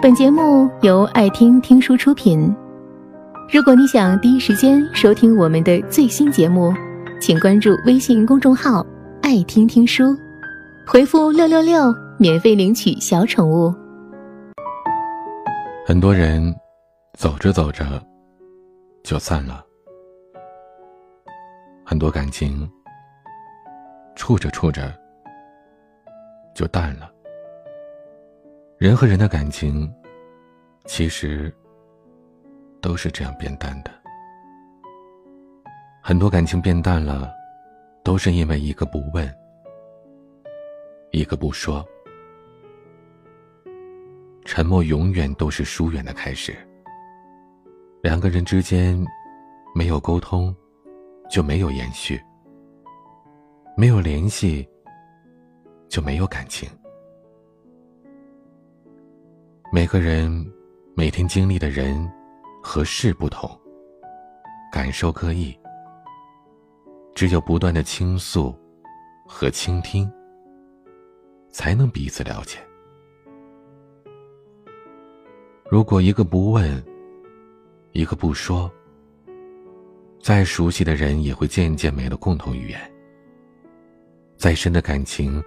本节目由爱听听书出品。如果你想第一时间收听我们的最新节目，请关注微信公众号“爱听听书”，回复“六六六”免费领取小宠物。很多人走着走着就散了，很多感情处着处着就淡了。人和人的感情，其实都是这样变淡的。很多感情变淡了，都是因为一个不问，一个不说。沉默永远都是疏远的开始。两个人之间没有沟通，就没有延续；没有联系，就没有感情。每个人每天经历的人和事不同，感受各异。只有不断的倾诉和倾听，才能彼此了解。如果一个不问，一个不说，再熟悉的人也会渐渐没了共同语言；再深的感情，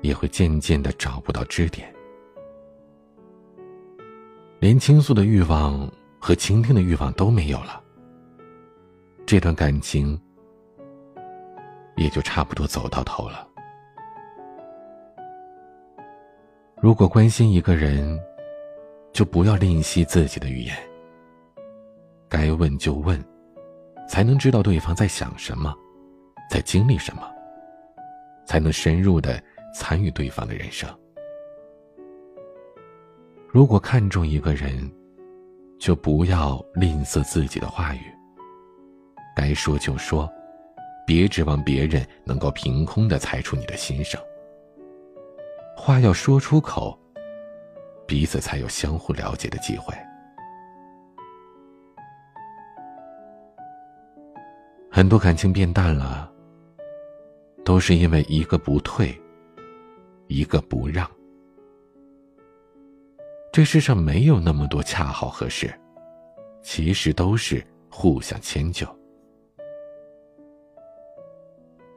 也会渐渐的找不到支点。连倾诉的欲望和倾听的欲望都没有了，这段感情也就差不多走到头了。如果关心一个人，就不要吝惜自己的语言，该问就问，才能知道对方在想什么，在经历什么，才能深入的参与对方的人生。如果看重一个人，就不要吝啬自己的话语。该说就说，别指望别人能够凭空的猜出你的心声。话要说出口，彼此才有相互了解的机会。很多感情变淡了，都是因为一个不退，一个不让。这世上没有那么多恰好合适，其实都是互相迁就。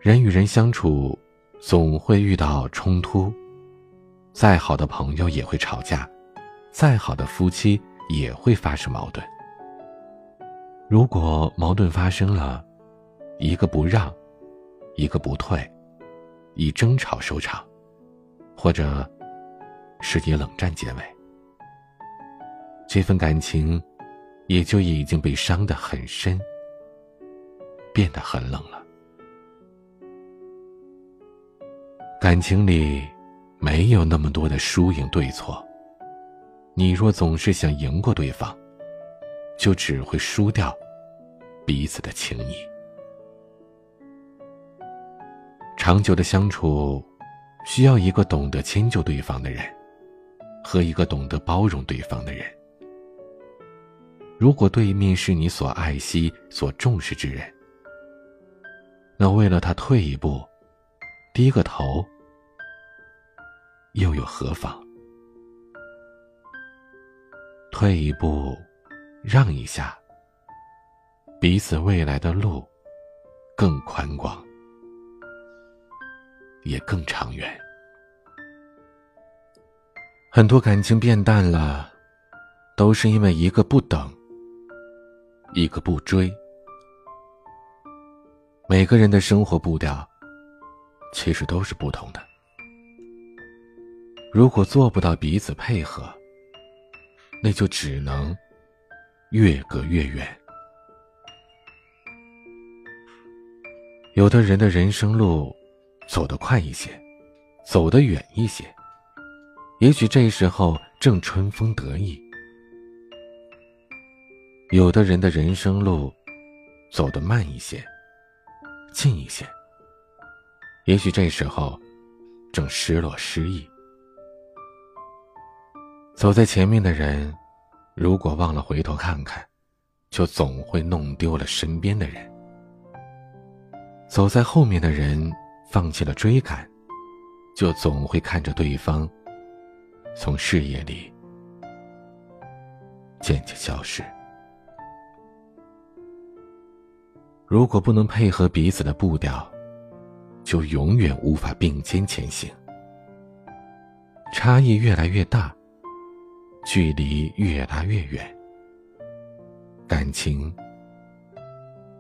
人与人相处，总会遇到冲突，再好的朋友也会吵架，再好的夫妻也会发生矛盾。如果矛盾发生了，一个不让，一个不退，以争吵收场，或者是以冷战结尾。这份感情，也就已经被伤得很深，变得很冷了。感情里没有那么多的输赢对错，你若总是想赢过对方，就只会输掉彼此的情谊。长久的相处，需要一个懂得迁就对方的人，和一个懂得包容对方的人。如果对面是你所爱惜、所重视之人，那为了他退一步、低个头，又有何妨？退一步，让一下，彼此未来的路更宽广，也更长远。很多感情变淡了，都是因为一个不等。一个不追，每个人的生活步调其实都是不同的。如果做不到彼此配合，那就只能越隔越远。有的人的人生路走得快一些，走得远一些，也许这时候正春风得意。有的人的人生路走得慢一些，近一些，也许这时候正失落失意。走在前面的人，如果忘了回头看看，就总会弄丢了身边的人；走在后面的人，放弃了追赶，就总会看着对方从视野里渐渐消失。如果不能配合彼此的步调，就永远无法并肩前行。差异越来越大，距离越拉越远，感情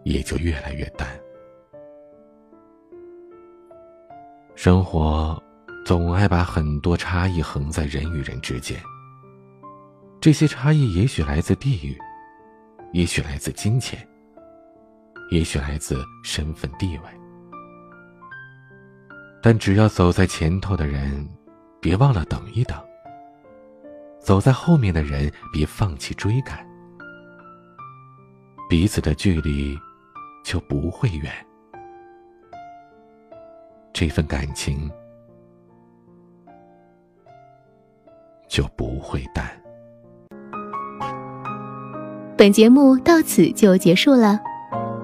也就越来越淡。生活总爱把很多差异横在人与人之间。这些差异也许来自地域，也许来自金钱，也许来自身份地位。但只要走在前头的人，别忘了等一等；走在后面的人，别放弃追赶，彼此的距离就不会远，这份感情就不会淡。本节目到此就结束了，